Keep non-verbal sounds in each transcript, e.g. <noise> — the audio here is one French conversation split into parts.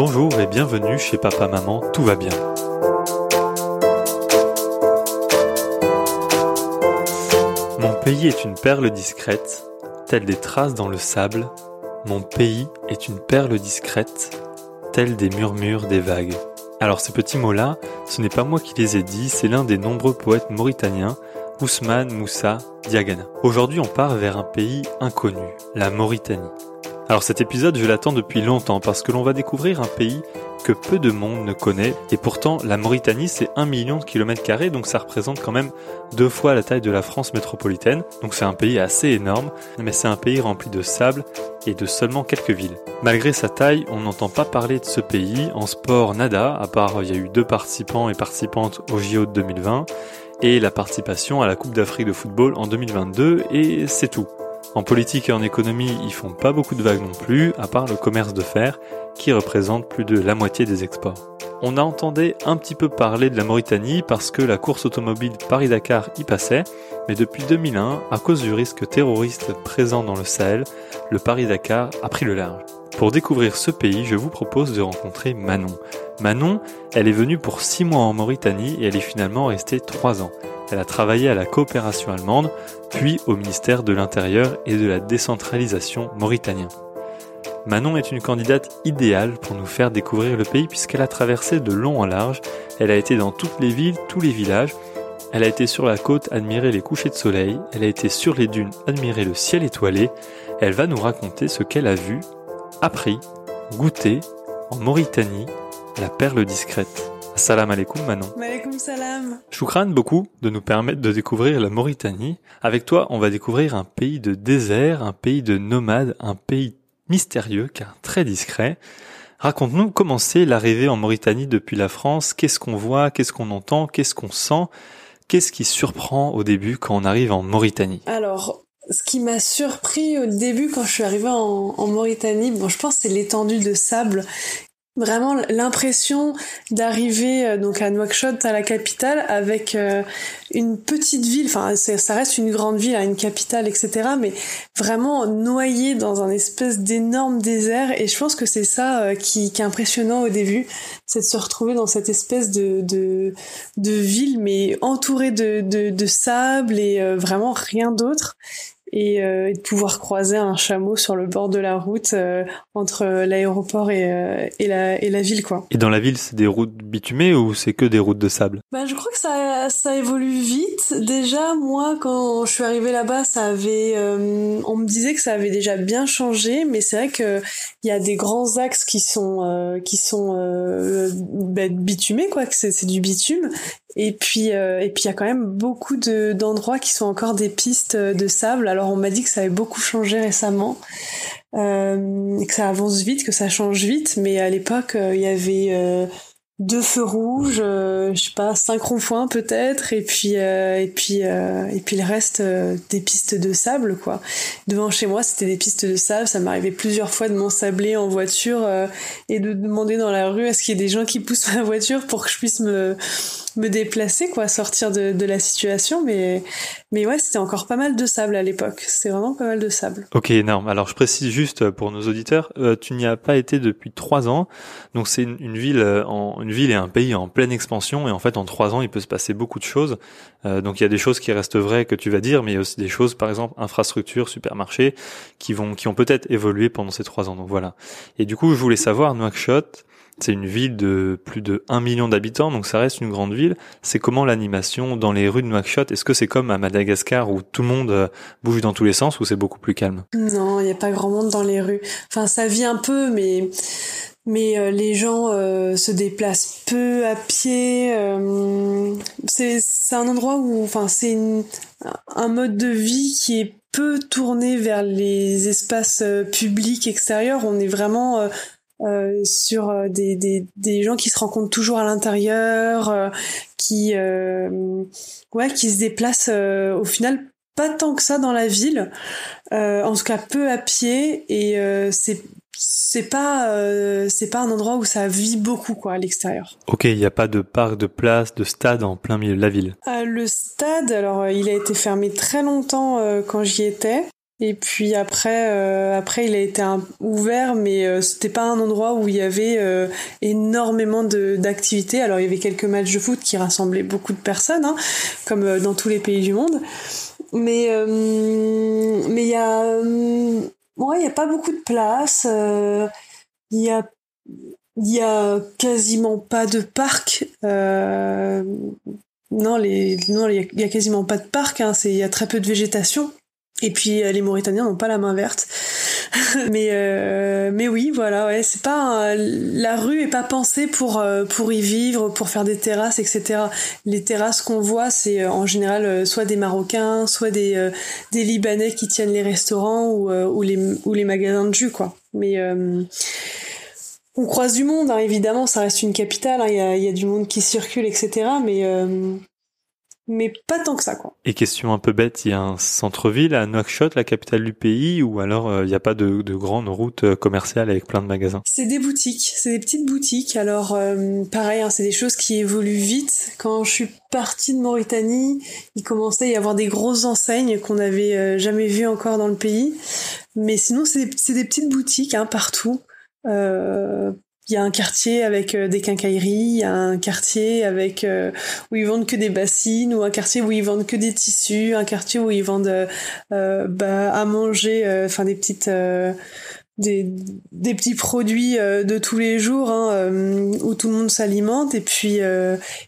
Bonjour et bienvenue chez Papa Maman, tout va bien. Mon pays est une perle discrète, telle des traces dans le sable. Mon pays est une perle discrète, telle des murmures des vagues. Alors ces petits mots-là, ce n'est pas moi qui les ai dit, c'est l'un des nombreux poètes mauritaniens, Ousmane Moussa Diagana. Aujourd'hui on part vers un pays inconnu, la Mauritanie. Alors cet épisode, je l'attends depuis longtemps parce que l'on va découvrir un pays que peu de monde ne connaît. Et pourtant, la Mauritanie, c'est un million de kilomètres carrés, donc ça représente quand même deux fois la taille de la France métropolitaine. Donc c'est un pays assez énorme, mais c'est un pays rempli de sable et de seulement quelques villes. Malgré sa taille, on n'entend pas parler de ce pays en sport nada, à part il y a eu deux participants et participantes au JO de 2020 et la participation à la Coupe d'Afrique de football en 2022 et c'est tout. En politique et en économie, ils font pas beaucoup de vagues non plus, à part le commerce de fer, qui représente plus de la moitié des exports. On a entendu un petit peu parler de la Mauritanie parce que la course automobile Paris-Dakar y passait, mais depuis 2001, à cause du risque terroriste présent dans le Sahel, le Paris-Dakar a pris le large. Pour découvrir ce pays, je vous propose de rencontrer Manon. Manon, elle est venue pour 6 mois en Mauritanie et elle est finalement restée 3 ans. Elle a travaillé à la coopération allemande, puis au ministère de l'Intérieur et de la décentralisation mauritanien. Manon est une candidate idéale pour nous faire découvrir le pays puisqu'elle a traversé de long en large, elle a été dans toutes les villes, tous les villages, elle a été sur la côte admirer les couchers de soleil, elle a été sur les dunes admirer le ciel étoilé, elle va nous raconter ce qu'elle a vu, appris, goûté en Mauritanie, la perle discrète. Salam alaikum Manon. Alaikum salam. Choukran beaucoup de nous permettre de découvrir la Mauritanie. Avec toi, on va découvrir un pays de désert, un pays de nomades, un pays mystérieux car très discret. Raconte-nous comment c'est l'arrivée en Mauritanie depuis la France, qu'est-ce qu'on voit, qu'est-ce qu'on entend, qu'est-ce qu'on sent, qu'est-ce qui surprend au début quand on arrive en Mauritanie? Alors, ce qui m'a surpris au début quand je suis arrivée en, en Mauritanie, bon, je pense c'est l'étendue de sable vraiment l'impression d'arriver euh, donc à Nouakchott à la capitale avec euh, une petite ville. Enfin ça reste une grande ville une capitale etc mais vraiment noyé dans un espèce d'énorme désert. Et je pense que c'est ça euh, qui, qui, est impressionnant au début c'est de se retrouver dans cette espèce de de, de ville mais entourée de, de, de sable et vraiment rien d'autre et, euh, de pouvoir croiser un chameau sur le bord de la route euh, entre l'aéroport et, euh, et, la, et la ville quoi. Et dans la ville, c'est des routes bitumées ou c'est que des routes de sable? Bah, je crois que ça ça évolue vite. Déjà moi quand je suis arrivée là-bas, ça avait euh, on me disait que ça avait déjà bien changé, mais c'est vrai que il y a des grands axes qui sont qui sont bah, bitumés quoi, que c'est du bitume et puis et puis il y a quand même beaucoup de d'endroits qui sont encore des pistes de sable. Alors on m'a dit que ça avait beaucoup changé récemment, euh, que ça avance vite, que ça change vite, mais à l'époque euh, il y avait euh, deux feux rouges, je sais pas, cinq ronds-points peut-être, et puis et puis et puis le reste des pistes de sable quoi. Devant chez moi c'était des pistes de sable, ça m'arrivait plusieurs fois de m'ensabler en voiture et de demander dans la rue est-ce qu'il y a des gens qui poussent <laughs> ma voiture pour que je puisse me me déplacer, quoi, sortir de, de la situation. Mais, mais ouais, c'était encore pas mal de sable à l'époque. C'était vraiment pas mal de sable. Ok, énorme. Alors je précise juste pour nos auditeurs, euh, tu n'y as pas été depuis trois ans. Donc c'est une, ville, euh, en, une ville et un pays en pleine expansion. Et en fait, en trois ans, il peut se passer beaucoup de choses. Euh, donc il y a des choses qui restent vraies que tu vas dire, mais il y a aussi des choses, par exemple, infrastructures, supermarchés, qui vont, qui ont peut-être évolué pendant ces trois ans. Donc voilà. Et du coup, je voulais savoir, Nouakchott, c'est une ville de plus de 1 million d'habitants, donc ça reste une grande ville. C'est comment l'animation dans les rues de Nouakchott Est-ce que c'est comme à Madagascar où tout le monde euh, bouge dans tous les sens ou c'est beaucoup plus calme? Non, il n'y a pas grand monde dans les rues. Enfin, ça vit un peu, mais mais euh, les gens euh, se déplacent peu à pied. c'est c'est un endroit où, enfin, c'est un mode de vie qui est peu tourné vers les espaces publics extérieurs. On est vraiment euh, sur euh, des, des, des, gens qui se rencontrent toujours à l'intérieur, euh, qui ouais qui se déplacent au final pas tant que ça dans la ville, en tout cas peu à pied et c'est c'est pas c'est pas un endroit où ça vit beaucoup quoi à l'extérieur. Ok, il n'y a pas de parc, de place, de stade en plein milieu de la ville. le stade, alors il a été fermé très longtemps quand j'y étais. Et puis après, euh, après il a été ouvert, mais euh, c'était pas un endroit où il y avait euh, énormément d'activités. Alors il y avait quelques matchs de foot qui rassemblaient beaucoup de personnes, hein, comme dans tous les pays du monde. Mais mais il y a ouais, il y a pas beaucoup de place. Il y a il y a quasiment pas de parc. non, les non, il y, a quasiment pas de parc. Hein, c'est il y a très peu de végétation. Et puis euh, les Mauritaniens n'ont pas la main verte. <laughs> mais euh, mais oui, voilà, ouais, c'est pas la rue est pas pensée pour euh, pour y vivre, pour faire des terrasses, etc. Les terrasses qu'on voit, c'est en général soit des Marocains, soit des des Libanais qui tiennent les restaurants ou ou les ou les magasins de jus, quoi. Mais on croise du monde, hein, évidemment, ça reste une capitale, hein, il y, a, y, a, du monde qui circule, etc. Mais mais pas tant que ça quoi. Et question un peu bête, il y a un centre-ville à Nouakchott, la capitale du pays, ou alors euh, il n'y a pas de, de grande route euh, commerciale avec plein de magasins? C'est des boutiques, c'est des petites boutiques. Alors euh, pareil, hein, c'est des choses qui évoluent vite. Quand je suis partie de Mauritanie, il commençait à y avoir des grosses enseignes qu'on n'avait jamais vues encore dans le pays. Mais sinon, c'est des, des, petites boutiques hein, partout. Euh, il y a un quartier avec euh, des quincailleries, il y a un quartier avec euh, où ils vendent que des bassines, ou un quartier où ils vendent que des tissus, un quartier où ils vendent euh, bah, à manger, enfin des petites des, des petits produits de tous les jours hein, où tout le monde s'alimente. Et puis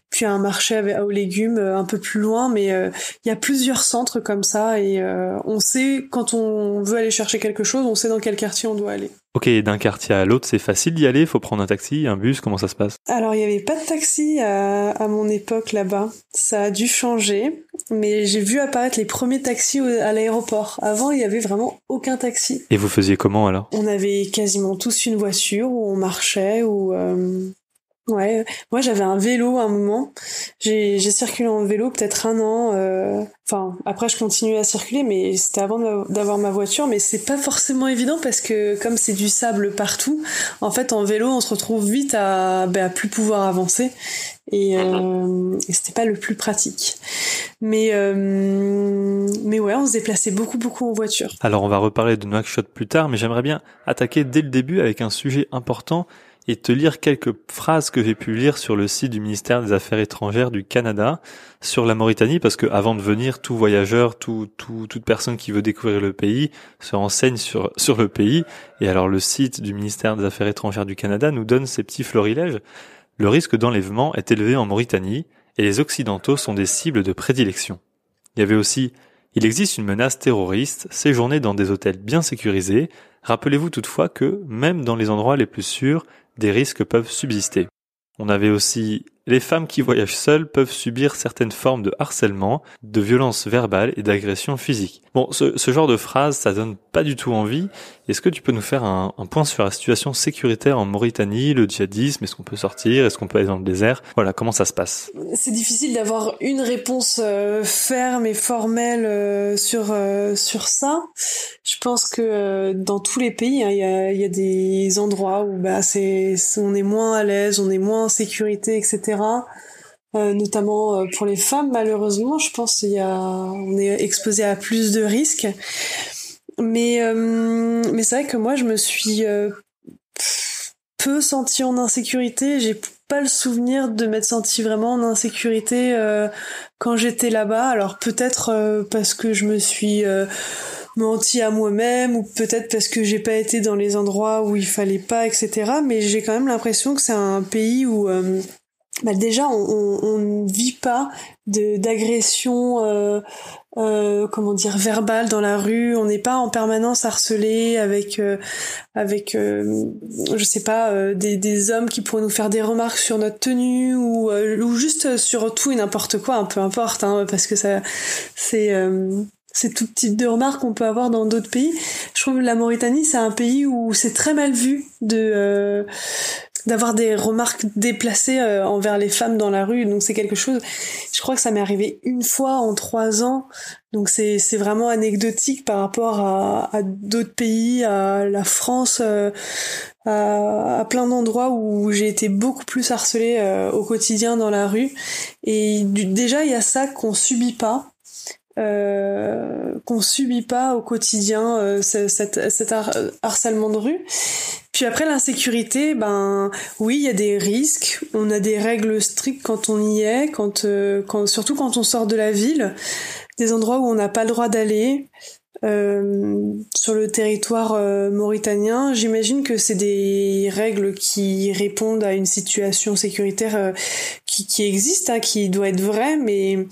puis un marché aux légumes un peu plus loin. Mais il y a plusieurs centres comme ça. Et on sait quand on veut aller chercher quelque chose on sait dans quel quartier on doit aller Ok, d'un quartier à l'autre, c'est facile d'y aller. Faut prendre un taxi, un bus. Comment ça se passe? Alors, il n'y avait pas de taxi à, à mon époque là-bas. Ça a dû changer, mais j'ai vu apparaître les premiers taxis à l'aéroport. Avant, il y avait vraiment aucun taxi. Et vous faisiez comment alors? On avait quasiment tous une voiture où on marchait ou. Euh... Ouais, moi j'avais un vélo à un moment. J'ai circulé en vélo peut-être un an. Euh... Enfin, après je continuais à circuler, mais c'était avant d'avoir ma voiture. Mais c'est pas forcément évident parce que comme c'est du sable partout, en fait en vélo on se retrouve vite à, ben, à plus pouvoir avancer et, euh... et c'était pas le plus pratique. Mais euh... mais ouais, on se déplaçait beaucoup beaucoup en voiture. Alors on va reparler de Nouakchott plus tard, mais j'aimerais bien attaquer dès le début avec un sujet important et te lire quelques phrases que j'ai pu lire sur le site du ministère des Affaires étrangères du Canada sur la Mauritanie, parce que avant de venir, tout voyageur, tout, tout, toute personne qui veut découvrir le pays se renseigne sur, sur le pays. Et alors le site du ministère des Affaires étrangères du Canada nous donne ces petits florilèges. Le risque d'enlèvement est élevé en Mauritanie et les Occidentaux sont des cibles de prédilection. Il y avait aussi il existe une menace terroriste, séjourner dans des hôtels bien sécurisés. Rappelez-vous toutefois que, même dans les endroits les plus sûrs, des risques peuvent subsister. On avait aussi les femmes qui voyagent seules peuvent subir certaines formes de harcèlement, de violence verbale et d'agression physique. Bon, ce, genre de phrase, ça donne pas du tout envie. Est-ce que tu peux nous faire un, un, point sur la situation sécuritaire en Mauritanie, le djihadisme, est-ce qu'on peut sortir, est-ce qu'on peut aller dans le désert? Voilà, comment ça se passe? C'est difficile d'avoir une réponse euh, ferme et formelle euh, sur euh, sur ça. Je pense que dans tous les pays, hein, il y, a, y, a, des endroits où bah c'est on est moins à l'aise, on est moins en sécurité, etc. Euh, notamment euh, pour les femmes malheureusement je pense qu'il y a on est exposé à plus de risques. Mais euh, mais c'est vrai que moi je me suis peu sentie en insécurité. J'ai pas le souvenir de m'être sentie vraiment en insécurité quand j'étais là-bas. Alors peut-être parce que je me suis menti à moi-même ou peut-être parce que j'ai pas été dans les endroits où il fallait pas etc mais j'ai quand même l'impression que c'est un pays où bah déjà on ne vit pas d'agression euh, euh, comment dire verbale dans la rue on n'est pas en permanence harcelé avec euh, avec euh, je sais pas euh, des, des hommes qui pourraient nous faire des remarques sur notre tenue ou ou juste sur tout et n'importe quoi un peu importe hein, parce que ça c'est c'est tout type de remarques qu'on peut avoir dans d'autres pays. Je trouve que la Mauritanie, c'est un pays où c'est très mal vu de d'avoir des remarques déplacées euh, envers les femmes dans la rue. Donc c'est quelque chose. Je crois que ça m'est arrivé une fois en trois ans. Donc c'est c'est vraiment anecdotique par rapport à, à d'autres pays, à la France, euh, à, à, plein d'endroits où j'ai été beaucoup plus harcelée euh, au quotidien dans la rue. Et déjà il y a ça qu'on subit pas. euh, qu'on subit pas au quotidien euh, cet, cet harcèlement de rue. Puis après l'insécurité, ben oui, il y a des risques. On a des règles strictes quand on y est, quand, euh, quand surtout quand on sort de la ville, des endroits où on n'a pas le droit d'aller. Euh, sur le territoire euh, mauritanien, j'imagine que c'est des règles qui répondent à une situation sécuritaire qui, qui existe, hein, qui doit être vraie, mais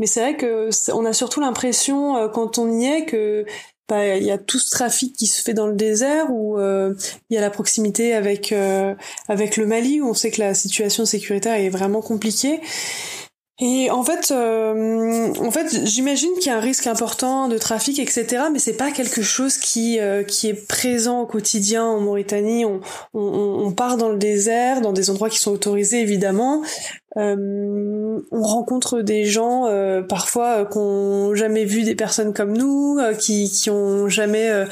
mais c'est vrai que on a surtout l'impression euh, quand on y est que il y a tout ce trafic qui se fait dans le désert où euh, il y a la proximité avec euh, avec le Mali où on sait que la situation sécuritaire est vraiment compliquée et en fait, euh, en fait, j'imagine qu'il y a un risque important de trafic, etc. Mais c'est pas quelque chose qui euh, qui est présent au quotidien en Mauritanie. On, on, on, part dans le désert, dans des endroits qui sont autorisés évidemment. Euh, on rencontre des gens euh, parfois qui ont jamais vu des personnes comme nous, qui qui ont jamais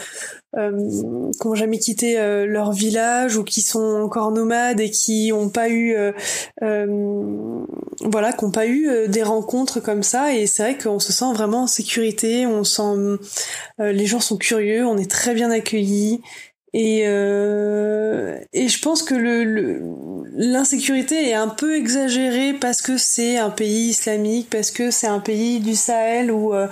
euh, qui jamais quitté euh, leur village ou qui sont encore nomades et qui n'ont pas eu euh, euh, voilà qui pas eu des rencontres comme ça. Et c'est vrai qu'on se sent vraiment en sécurité. On sent les gens sont curieux. On est très bien accueillis. Et, euh, et je pense que le, l'insécurité est un peu exagérée parce que c'est un pays islamique, parce que c'est un pays du Sahel où, euh,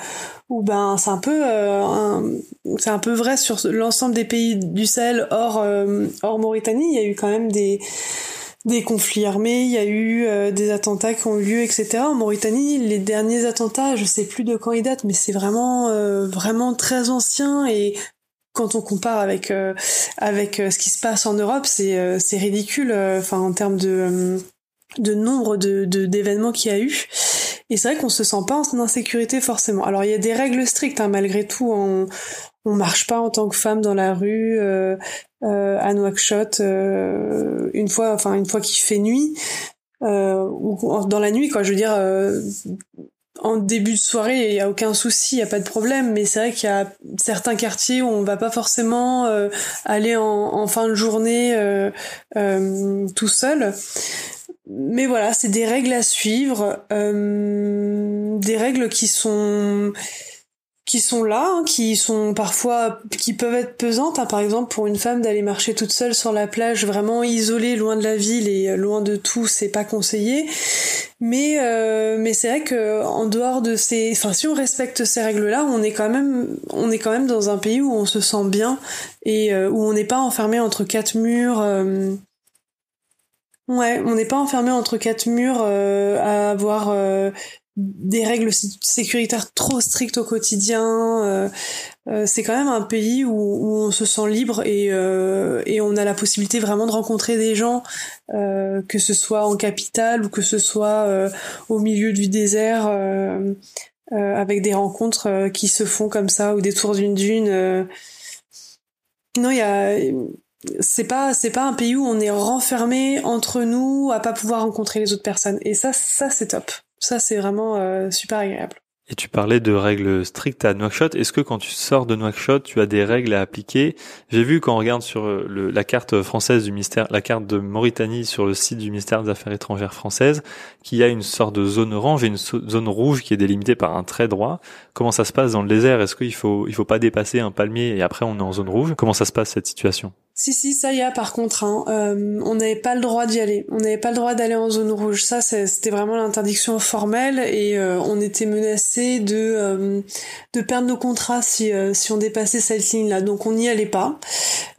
où ben c'est un peu euh, c'est un peu vrai sur l'ensemble des pays du Sahel hors euh, hors Mauritanie. Il y a eu quand même des des conflits armés, il y a eu des attentats qui ont eu lieu, etc. En Mauritanie, les derniers attentats, je sais plus de quand ils datent, mais c'est vraiment vraiment très ancien et quand on compare avec euh, avec euh, ce qui se passe en Europe, c'est euh, c'est ridicule. Enfin, en termes de de nombre de d'événements qu'il y a eu. Et c'est vrai qu'on se sent pas en insécurité forcément. Alors il y a des règles strictes hein, malgré tout. On on marche pas en tant que femme dans la rue euh, à Nouakchott une fois, enfin une fois qu'il fait nuit. ou dans la nuit quoi. Je veux dire en début de soirée, il y a aucun souci, il y a pas de problème. Mais c'est vrai qu'il y a certains quartiers où on va pas forcément euh, aller en, fin de journée euh, euh, tout seul. Mais voilà, c'est des règles à suivre, des règles qui sont qui sont là, hein, qui sont parfois, qui peuvent être pesantes. Hein. Par exemple, pour une femme d'aller marcher toute seule sur la plage, vraiment isolée, loin de la ville et loin de tout, c'est pas conseillé. Mais euh, mais c'est vrai que en dehors de ces, enfin si on respecte ces règles-là, on est quand même, on est quand même dans un pays où on se sent bien et euh, où on n'est pas enfermé entre quatre murs. Euh, ouais, on n'est pas enfermé entre quatre murs à avoir des règles sécuritaires trop strictes au quotidien. Euh, euh, c'est quand même un pays où, on se sent libre et, euh, et on a la possibilité vraiment de rencontrer des gens, que ce soit en capitale ou que ce soit au milieu du désert, avec des rencontres qui se font comme ça ou des tours d'une dune. Non, il y a c'est pas c'est pas un pays où on est renfermé entre nous à pas pouvoir rencontrer les autres personnes et ça ça c'est top ça, c'est vraiment euh, super agréable. Et tu parlais de règles strictes à Nouakchott. Est-ce que quand tu sors de Nouakchott, tu as des règles à appliquer? J'ai vu quand on regarde sur euh, la carte française du ministère, la carte de Mauritanie sur le site du ministère des Affaires étrangères françaises, qu'il y a une sorte de zone orange et une zone rouge qui est délimitée par un trait droit. Comment ça se passe dans le désert? Est-ce qu'il faut il faut pas dépasser un palmier et après on est en zone rouge? Comment ça se passe cette situation? Si, si, ça y a par contre. Hein. Euh, on n'avait pas le droit d'y aller. On n'avait pas le droit d'aller en zone rouge. Ça, c'était vraiment l'interdiction formelle et euh, on était menacé de, euh, de perdre nos contrats si, si on dépassait cette ligne-là. Donc on n'y allait pas.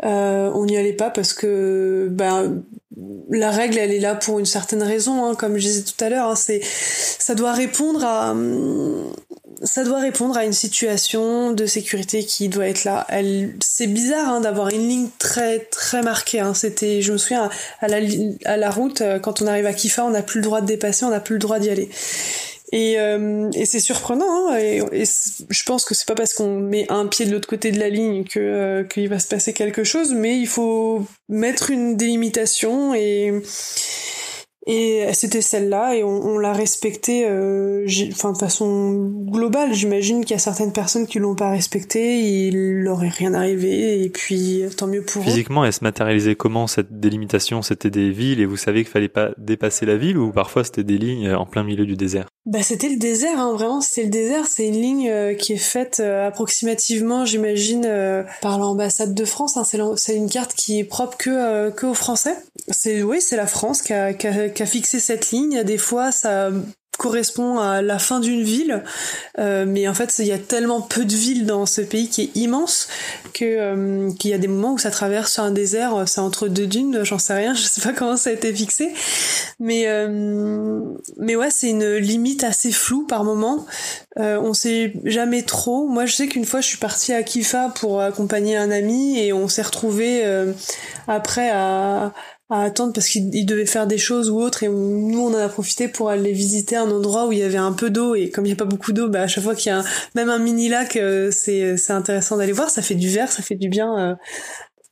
on n'y allait pas parce que ben, la règle, elle est là pour une certaine raison. Hein. Comme je disais tout à l'heure, hein, c'est ça doit répondre à ça doit répondre à une situation de sécurité qui doit être là. Elle, c'est bizarre hein, d'avoir une ligne très très marquée. Hein. C'était, je me souviens à la à la route euh, quand on arrive à Kifa, on n'a plus le droit de dépasser, on n'a plus le droit d'y aller. Et, euh, et c'est surprenant. Hein, et, je pense que c'est pas parce qu'on met un pied de l'autre côté de la ligne que euh, qu'il va se passer quelque chose, mais il faut mettre une délimitation et Et c'était celle-là, et on, l'a respectée, euh, de façon globale. J'imagine qu'il y a certaines personnes qui l'ont pas respectée, il leur est rien arrivé, et puis tant mieux pour eux. Physiquement, elle se matérialisait comment cette délimitation? C'était des villes, et vous savez qu'il fallait pas dépasser la ville, ou parfois c'était des lignes en plein milieu du désert? Bah, c'était le désert, hein, vraiment, c'était le désert. C'est une ligne euh, qui est faite euh, approximativement, j'imagine, euh, par l'ambassade de France. Hein. C'est une carte qui est propre que, que aux Français. C'est oui, c'est la France qui a, qui, a, qui a, fixé cette ligne. Des fois, ça correspond à la fin d'une ville, euh, mais en fait il y a tellement peu de villes dans ce pays qui est immense que euh, qu'il y a des moments où ça traverse un désert, c'est entre deux dunes, j'en sais rien, <laughs> je sais pas comment ça a été fixé, mais euh, mais ouais c'est une limite assez floue par moment. on sait jamais trop. Moi je sais qu'une fois je suis partie à Kifa pour accompagner un ami et on s'est retrouvé après à à attendre parce qu'il devait faire des choses ou autre et nous on en a profité pour aller visiter un endroit où il y avait un peu d'eau et comme il n'y a pas beaucoup d'eau bah à chaque fois qu'il y a même un mini lac euh, c'est c'est intéressant d'aller voir. Ça fait du vert ça fait du bien euh.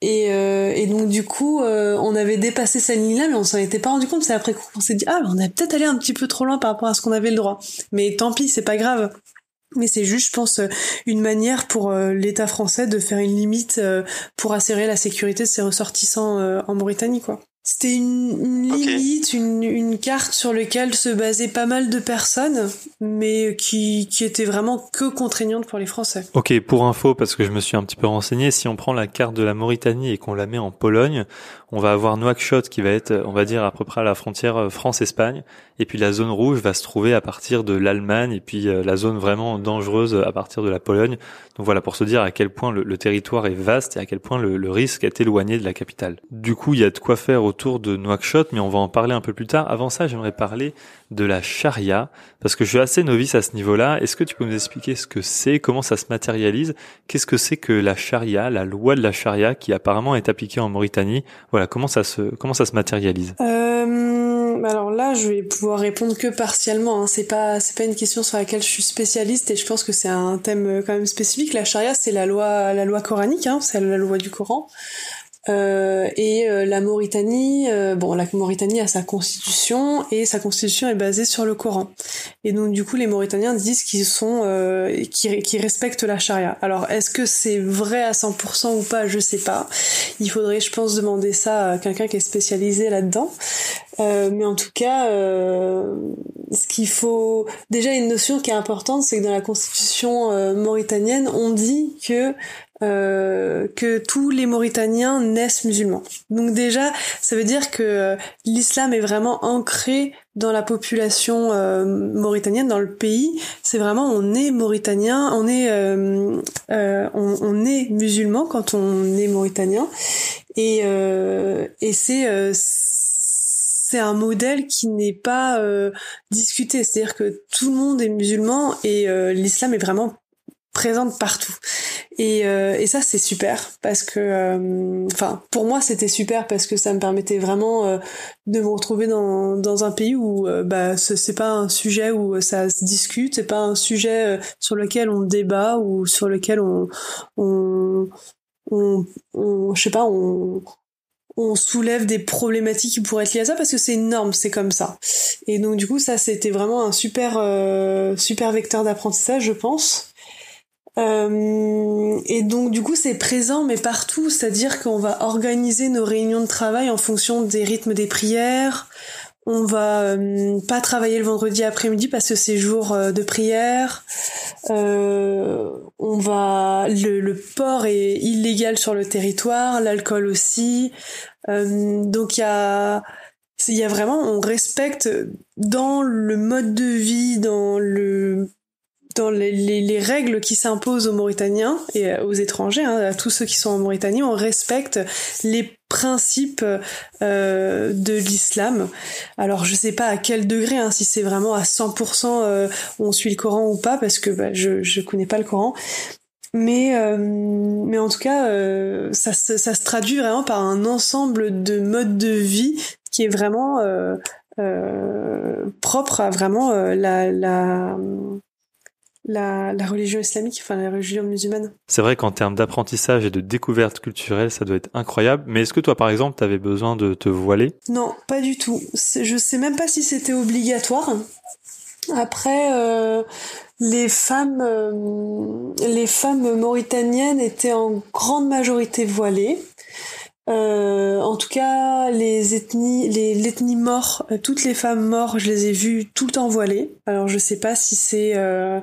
et, euh, et donc du coup on avait dépassé cette ligne là mais on s'en était pas rendu compte. C'est après qu'on s'est dit ah on a peut-être allé un petit peu trop loin par rapport à ce qu'on avait le droit. Mais tant pis c'est pas grave mais c'est juste, je pense, une manière pour l'État français de faire une limite pour assurer la sécurité de ses ressortissants en Mauritanie, quoi. C'était une, limite, une, une, carte sur laquelle se basaient pas mal de personnes, mais qui, qui était vraiment que contraignante pour les Français. Ok, pour info, parce que je me suis un petit peu renseigné, si on prend la carte de la Mauritanie et qu'on la met en Pologne, on va avoir Nouakchott qui va être, on va dire, à peu près à la frontière euh, France-Espagne, et puis la zone rouge va se trouver à partir de l'Allemagne, et puis euh, la zone vraiment dangereuse à partir de la Pologne. Donc voilà, pour se dire à quel point le, territoire est vaste et à quel point le, risque est éloigné de la capitale. Du coup, il y a de quoi faire autour de Nouakchott, mais on va en parler un peu plus tard. Avant ça, j'aimerais parler de la charia, parce que je suis assez novice à ce niveau-là. Est-ce que tu peux nous expliquer ce que c'est, comment ça se matérialise? Qu'est-ce que c'est que la charia, la loi de la charia, qui apparemment est appliquée en Mauritanie? Voilà, comment ça se, comment matérialise? Euh, Alors là, je vais pouvoir répondre que partiellement. Hein. C'est pas, une question sur laquelle je suis spécialiste, et je pense que c'est un thème quand même spécifique. La charia, c'est la loi, la loi coranique, hein. c'est la loi du Coran. Euh, et euh, la Mauritanie, euh, bon, la Mauritanie a sa constitution et sa constitution est basée sur le Coran. Et donc du coup, les Mauritaniens disent qu'ils sont, qu'ils respectent la charia. Alors, est-ce que c'est vrai à 100% ou pas Je sais pas. Il faudrait, je pense, demander ça à quelqu'un qui est spécialisé là-dedans. mais en tout cas, ce qu'il faut déjà une notion qui est importante, c'est que dans la constitution mauritanienne, on dit que euh, que tous les Mauritaniens naissent musulmans. Donc déjà, ça veut dire que euh, l'islam est vraiment ancré dans la population euh, mauritanienne, dans le pays. C'est vraiment on est mauritanien, on est on, on, est musulman quand on est mauritanien, et et c'est c'est un modèle qui n'est pas discuté. C'est-à-dire que tout le monde est musulman et l'islam est vraiment présente partout. Et, euh, et ça c'est super parce que, euh, enfin pour moi c'était super parce que ça me permettait vraiment euh, de me retrouver dans, dans un pays où bah c'est pas un sujet où ça se discute, c'est pas un sujet sur lequel on débat ou sur lequel on on, on, on je sais pas on on soulève des problématiques qui pourraient être liées à ça parce que c'est une norme, c'est comme ça. Et donc du coup ça c'était vraiment un super super vecteur d'apprentissage je pense. Euh, et donc du coup c'est présent mais partout, c'est-à-dire qu'on va organiser nos réunions de travail en fonction des rythmes des prières. On va euh, pas travailler le vendredi après-midi parce que c'est jour euh, de prière. on va le, le, port est illégal sur le territoire, l'alcool aussi. donc il y a il y a vraiment on respecte dans le mode de vie, dans le dans les, les, règles qui s'imposent aux Mauritaniens et aux étrangers, hein, à tous ceux qui sont en Mauritanie, on respecte les principes euh, de l'islam. Alors je sais pas à quel degré, hein, si c'est vraiment à 100% euh, on suit le Coran ou pas, parce que bah, je je connais pas le Coran. Mais euh, mais en tout cas, euh, ça, ça, ça se traduit vraiment par un ensemble de modes de vie qui est vraiment propre à vraiment la, la la, la, religion islamique, enfin la religion musulmane. C'est vrai qu'en termes d'apprentissage et de découverte culturelle, ça doit être incroyable. Mais est-ce que toi, par exemple, tu avais besoin de te voiler? Non, pas du tout. Je sais même pas si c'était obligatoire. Après, euh, les femmes, euh, les femmes mauritaniennes étaient en grande majorité voilées. Euh, en tout cas, les ethnies, les l'ethnie mort, euh, toutes les femmes mortes, je les ai vues tout le temps voilées. Alors je sais pas si c'est euh,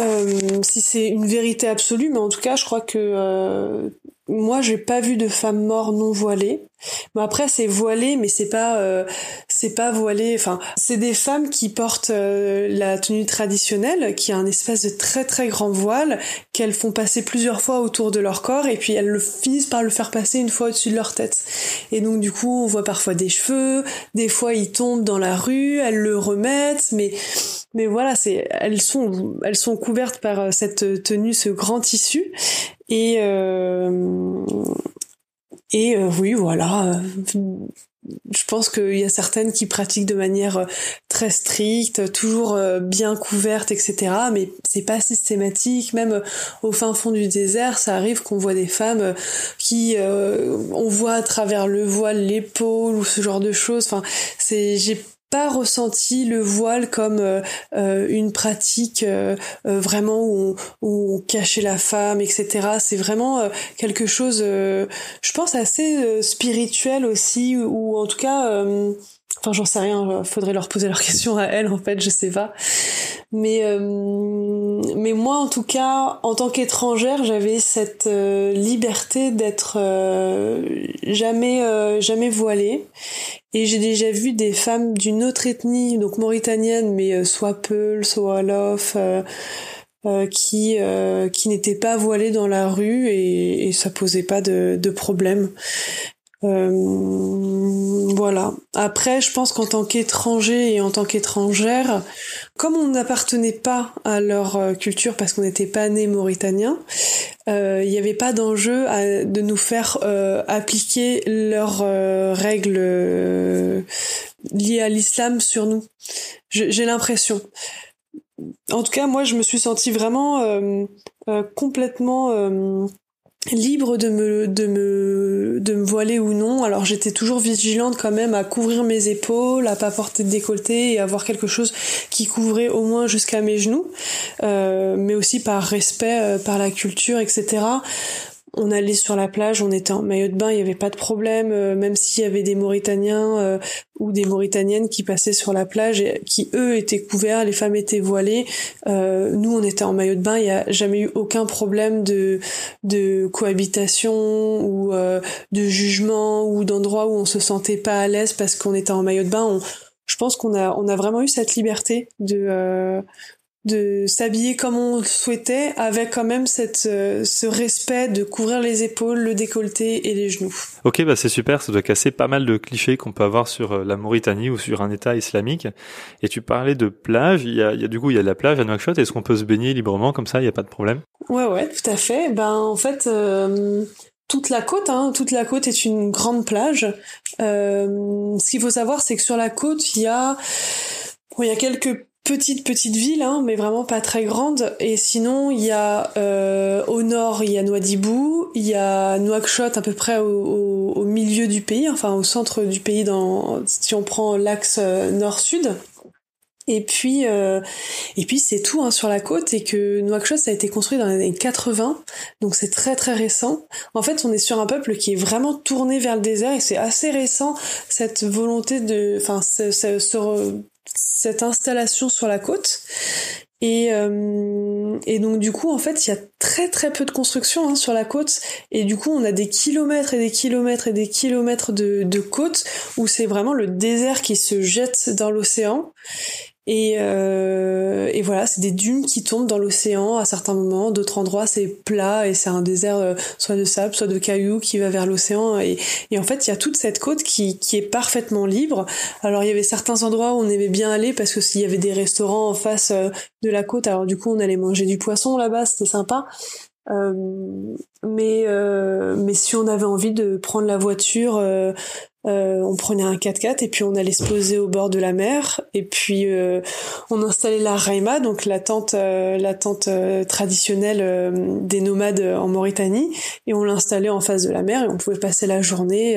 euh, si c'est une vérité absolue, mais en tout cas, je crois que euh, moi, j'ai pas vu de femmes mortes non voilées. Mais après, c'est voilé, mais c'est pas, euh, c'est pas voilé. Enfin, c'est des femmes qui portent euh, la tenue traditionnelle, qui a un espèce de très très grand voile qu'elles font passer plusieurs fois autour de leur corps, et puis elles le finissent par le faire passer une fois au-dessus de leur tête. Et donc du coup, on voit parfois des cheveux, des fois ils tombent dans la rue, elles le remettent, mais mais voilà, c'est elles sont elles sont couvertes par euh, cette tenue, ce grand tissu, et euh, et oui, voilà. Je pense qu'il y a certaines qui pratiquent de manière euh, très stricte, toujours euh, bien couverte, etc. Mais c'est pas systématique. Même au fin fond du désert, ça arrive qu'on voit des femmes qui, on voit à travers le voile l'épaule ou ce genre de choses. Enfin, c'est, j'ai pas ressenti le voile comme euh, euh, une pratique euh, vraiment où on, cachait la femme, etc. C'est vraiment quelque chose, je pense, assez spirituel aussi, ou en tout cas Enfin, j'en sais rien. Faudrait leur poser leurs questions à elles, en fait. Je sais pas. Mais euh, mais moi, en tout cas, en tant qu'étrangère, j'avais cette euh, liberté d'être euh, jamais jamais voilée. Et j'ai déjà vu des femmes d'une autre ethnie, donc mauritanienne, mais soit Peul, soit Wolof. qui qui n'étaient pas voilées dans la rue et, et ça posait pas de, de problème. Euh, voilà. Après, je pense qu'en tant qu'étranger et en tant qu'étrangère, comme on n'appartenait pas à leur euh, culture parce qu'on n'était pas né mauritanien, euh, il n'y avait pas d'enjeu de nous faire appliquer leurs règles liées à l'islam sur nous. J'ai l'impression. En tout cas, moi, je me suis sentie vraiment complètement libre de me de me de me voiler ou non. Alors j'étais toujours vigilante quand même à couvrir mes épaules à pas porter de décolleté et avoir quelque chose qui couvrait au moins jusqu'à mes genoux. Euh, mais aussi par respect euh, par la culture etc on allait sur la plage, on était en maillot de bain, il n'y avait pas de problème, euh, même s'il y avait des Mauritaniens euh, ou des Mauritaniennes qui passaient sur la plage et qui eux étaient couverts, les femmes étaient voilées. Euh, nous, on était en maillot de bain, il n'y a jamais eu aucun problème de de cohabitation ou de jugement ou d'endroit où on se sentait pas à l'aise parce qu'on était en maillot de bain. je pense qu'on a on a vraiment eu cette liberté de de s'habiller comme on le souhaitait avec quand même cette euh, ce respect de couvrir les épaules, le décolleté et les genoux. Ok, bah c'est super, ça doit casser pas mal de clichés qu'on peut avoir sur euh, la Mauritanie ou sur un État islamique. Et tu parlais de plage, il y a, il y a du coup il y a la plage à Nouakchott. Est-ce qu'on peut se baigner librement comme ça? Il y a pas de problème Ouais, ouais, tout à fait. Ben en fait. Euh, toute la côte, hein, toute la côte est une grande plage. ce qu'il faut savoir, c'est que sur la côte, il y a, bon, il y a quelques petite petite ville, hein, mais vraiment pas très grande. Et sinon, il y a euh, au nord, il y a Nouadhibou, il y a Nouakchott à peu près au, au, milieu du pays, enfin au centre du pays, dans si on prend l'axe euh, nord-sud. Et puis, euh, et puis c'est tout hein, sur la côte et que Nouakchott ça a été construit dans les années 80, donc c'est très très récent. En fait, on est sur un peuple qui est vraiment tourné vers le désert et c'est assez récent cette volonté de, enfin, ce, ce, cette installation sur la côte. Et, euh, et donc du coup en fait il y a très très peu de construction hein, sur la côte et du coup on a des kilomètres et des kilomètres et des kilomètres de, de côte où c'est vraiment le désert qui se jette dans l'océan et, euh, et voilà, c'est des dunes qui tombent dans l'océan à certains moments. D'autres endroits, c'est plat et c'est un désert euh, soit de sable, soit de cailloux qui va vers l'océan. Et, et, en fait, il y a toute cette côte qui, qui est parfaitement libre. Alors, il y avait certains endroits où on aimait bien aller parce que s'il y avait des restaurants en face euh, de la côte, alors du coup, on allait manger du poisson là-bas, c'était sympa. Euh, mais euh, mais si on avait envie de prendre la voiture Euh, on prenait un 4x4 et puis on allait se poser au bord de la mer. Et puis euh, on installait la raima, donc la tente, euh, la tente traditionnelle des nomades en Mauritanie. Et on l'installait en face de la mer et on pouvait passer la journée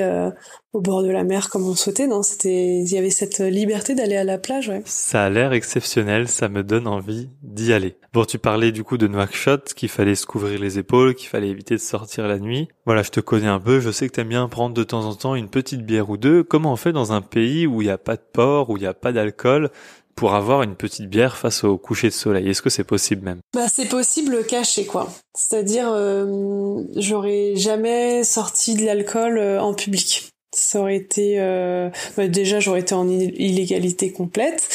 au bord de la mer comme on souhaitait. Non, c'était, il y avait cette liberté d'aller à la plage. Ouais. Ça a l'air exceptionnel, ça me donne envie d'y aller. Bon, tu parlais du coup de Nouakchott, qu'il fallait se couvrir les épaules, qu'il fallait éviter de sortir la nuit. Voilà, je te connais un peu, je sais que t'aimes bien prendre de temps en temps une petite bière ou deux. Comment on fait dans un pays où il n'y a pas de port, où il n'y a pas d'alcool pour avoir une petite bière face au coucher de soleil? Est-ce que c'est possible même? Bah c'est possible caché quoi. C'est-à-dire euh, j'aurais jamais sorti de l'alcool euh, en public ça aurait été euh, bah, déjà j'aurais été en illégalité complète.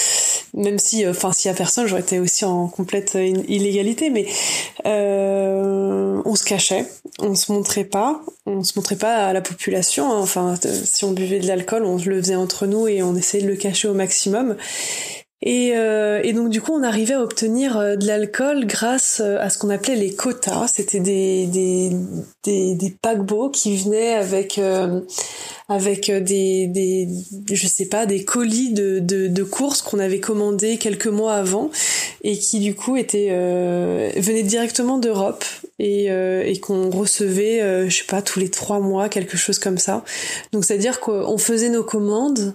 Même si euh, enfin s'il y a personne j'aurais été aussi en complète illégalité. Mais euh, on se cachait. On se montrait pas. On se montrait pas à la population hein. enfin si on buvait de l'alcool on le faisait entre nous et on essayait de le cacher au maximum et, euh, et, donc du coup, on arrivait à obtenir euh, de l'alcool grâce euh, à ce qu'on appelait les quotas. C'était des, des, des, des, paquebots qui venaient avec euh, avec des, des je sais pas des colis de, de, de courses qu'on avait commandés quelques mois avant et qui du coup étaient euh, venaient directement d'Europe et, et qu'on recevait je sais pas tous les trois mois quelque chose comme ça. Donc c'est à dire qu'on faisait nos commandes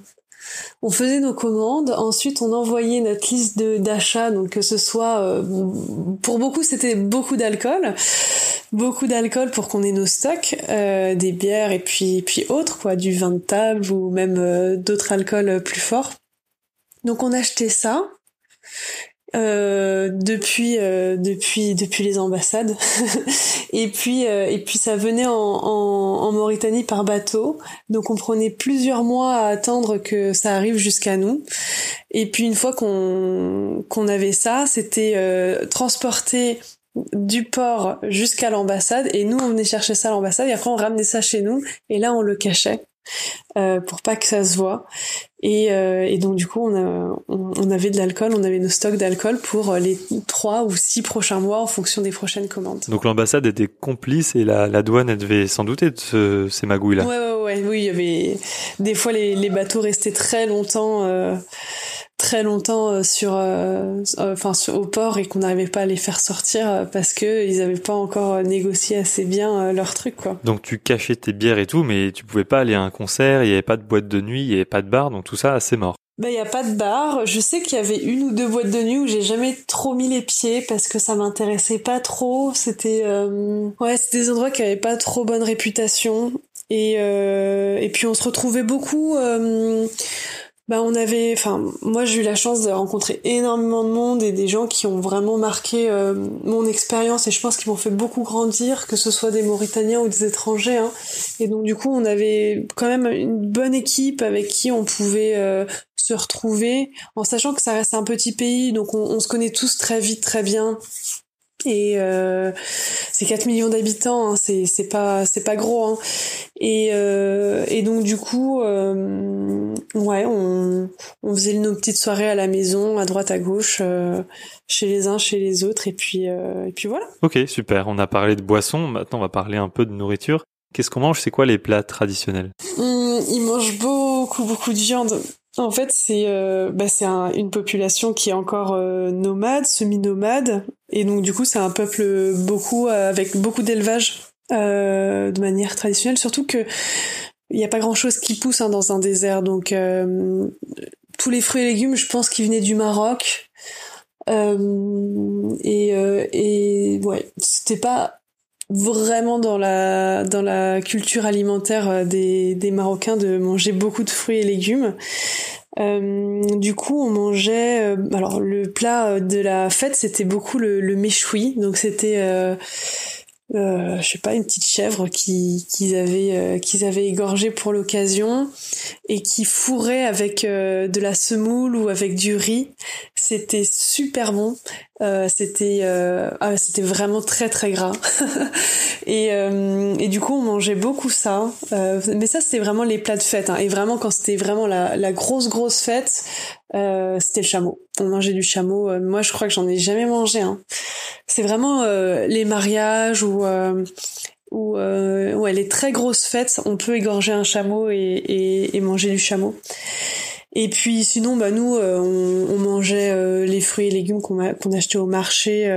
on faisait nos commandes, ensuite on envoyait notre liste de d'achat, donc que ce soit euh, pour beaucoup c'était beaucoup d'alcool, beaucoup d'alcool pour qu'on ait nos stocks, euh, des bières et puis puis autres quoi, du vin de table ou même euh, d'autres alcools plus forts. Donc on achetait ça euh, depuis euh, depuis depuis les ambassades. <laughs> Et puis euh, et puis ça venait en, en, en, Mauritanie par bateau. Donc on prenait plusieurs mois à attendre que ça arrive jusqu'à nous. Et puis une fois qu'on qu'on avait ça c'était transporté du port jusqu'à l'ambassade. Et nous on venait chercher ça à l'ambassade. Et après on ramenait ça chez nous. Et là on le cachait euh, pour pas que ça se voit. Et, euh, et donc du coup, on, a, on, avait de l'alcool, on avait nos stocks d'alcool pour les trois ou six prochains mois en fonction des prochaines commandes. Donc l'ambassade était complice et la, la douane, elle devait s'en douter de ces magouilles-là. Ouais, ouais, ouais, oui, il y avait des fois les, les bateaux restaient très longtemps. Euh, très longtemps euh, sur euh, euh, enfin au port et qu'on n'arrivait pas à les faire sortir parce que ils avaient pas encore négocié assez bien leur truc quoi. Donc tu cachais tes bières et tout mais tu pouvais pas aller à un concert, il y avait pas de boîte de nuit, il y avait pas de bar donc tout ça c'est mort. Ben, il y a pas de bar. Je sais qu'il y avait une ou deux boîtes de nuit où j'ai jamais trop mis les pieds parce que ça m'intéressait pas trop. C'était ouais, c'était des endroits qui avaient pas trop bonne réputation et et puis on se retrouvait beaucoup bah on avait enfin moi j'ai eu la chance de rencontrer énormément de monde et des gens qui ont vraiment marqué euh, mon expérience et je pense qu'ils m'ont fait beaucoup grandir que ce soit des Mauritaniens ou des étrangers hein. et donc du coup on avait quand même une bonne équipe avec qui on pouvait euh, se retrouver en sachant que ça reste un petit pays donc on, on se connaît tous très vite très bien et euh, c'est 4 millions d'habitants hein, c'est c'est pas c'est pas gros hein. et euh, et donc du coup euh, ouais on on faisait nos petites soirées à la maison à droite à gauche euh, chez les uns chez les autres et puis euh, et puis voilà. Ok super. On a parlé de boissons maintenant on va parler un peu de nourriture. Qu'est-ce qu'on mange? C'est quoi les plats traditionnels? Mmh, ils mangent beaucoup beaucoup de viande. En fait, c'est euh, bah, c'est une population qui est encore euh, nomade, semi-nomade, et donc du coup, c'est un peuple beaucoup euh, avec beaucoup d'élevage de manière traditionnelle. Surtout que il n'y a pas grand-chose qui pousse hein, dans un désert, donc tous les fruits et légumes, je pense qu'ils venaient du Maroc. et, et ouais, c'était pas vraiment dans la dans la culture alimentaire euh, des, des Marocains de manger beaucoup de fruits et légumes. Euh, du coup, on mangeait. Euh, alors, le plat de la fête, c'était beaucoup le, le méchoui. Donc, c'était euh, euh, je sais pas, une petite chèvre qui qu'ils avaient euh, qu'ils avaient égorgée pour l'occasion et qui fourrait avec euh, de la semoule ou avec du riz. C'était super bon. c'était ah, c'était vraiment très très gras. <laughs> et et du coup on mangeait beaucoup ça. mais ça c'était vraiment les plats de fête. Hein. Et vraiment quand c'était vraiment la, la grosse grosse fête, euh, c'était le chameau. On mangeait du chameau. Euh, moi, je crois que j'en ai jamais mangé. Hein. C'est vraiment euh, les mariages ou où, où elle est très grosse fête, on peut égorger un chameau et, manger du chameau. Et puis sinon, bah nous, on, on, mangeait les fruits et légumes qu'on achetait au marché.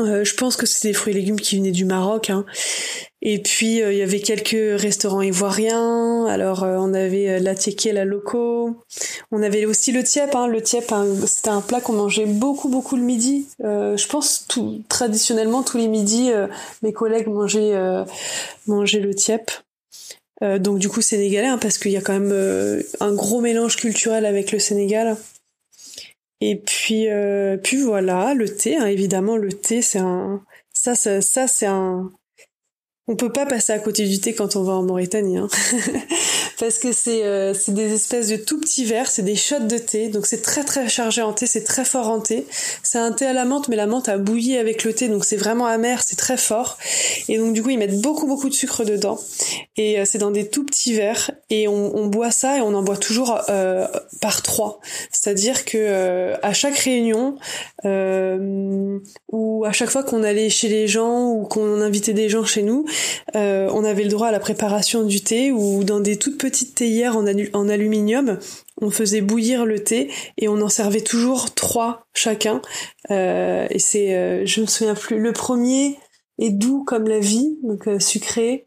Euh, je pense que c'était des fruits et légumes qui venaient du Maroc. Hein. Et puis euh, il y avait quelques restaurants ivoiriens. Alors euh, on avait la tieke, la loco. On avait aussi le tiep. Hein. Le tiep, hein, c'était un plat qu'on mangeait beaucoup, beaucoup le midi. je pense tout traditionnellement tous les midis, mes collègues mangeaient mangeaient le tiep. donc du coup sénégalais, hein, parce qu'il y a quand même un gros mélange culturel avec le Sénégal. Et puis, euh, puis voilà, le thé, hein, évidemment, le thé, c'est un, ça, ça, ça c'est un, on peut pas passer à côté du thé quand on va en Mauritanie, hein. <laughs> parce que c'est euh, des espèces de tout petits verres, c'est des shots de thé, donc c'est très très chargé en thé, c'est très fort en thé. C'est un thé à la menthe, mais la menthe a bouilli avec le thé, donc c'est vraiment amer, c'est très fort. Et donc du coup ils mettent beaucoup beaucoup de sucre dedans, et euh, c'est dans des tout petits verres, et on, on, boit ça et on en boit toujours euh, par trois, c'est-à-dire que euh, à chaque réunion ou à chaque fois qu'on allait chez les gens ou qu'on invitait des gens chez nous, euh, on avait le droit à la préparation du thé ou dans des toutes petites théières en, aluminium, on faisait bouillir le thé et on en servait toujours trois chacun. Euh, et c'est, euh, je me souviens plus, le premier est doux comme la vie, donc sucré.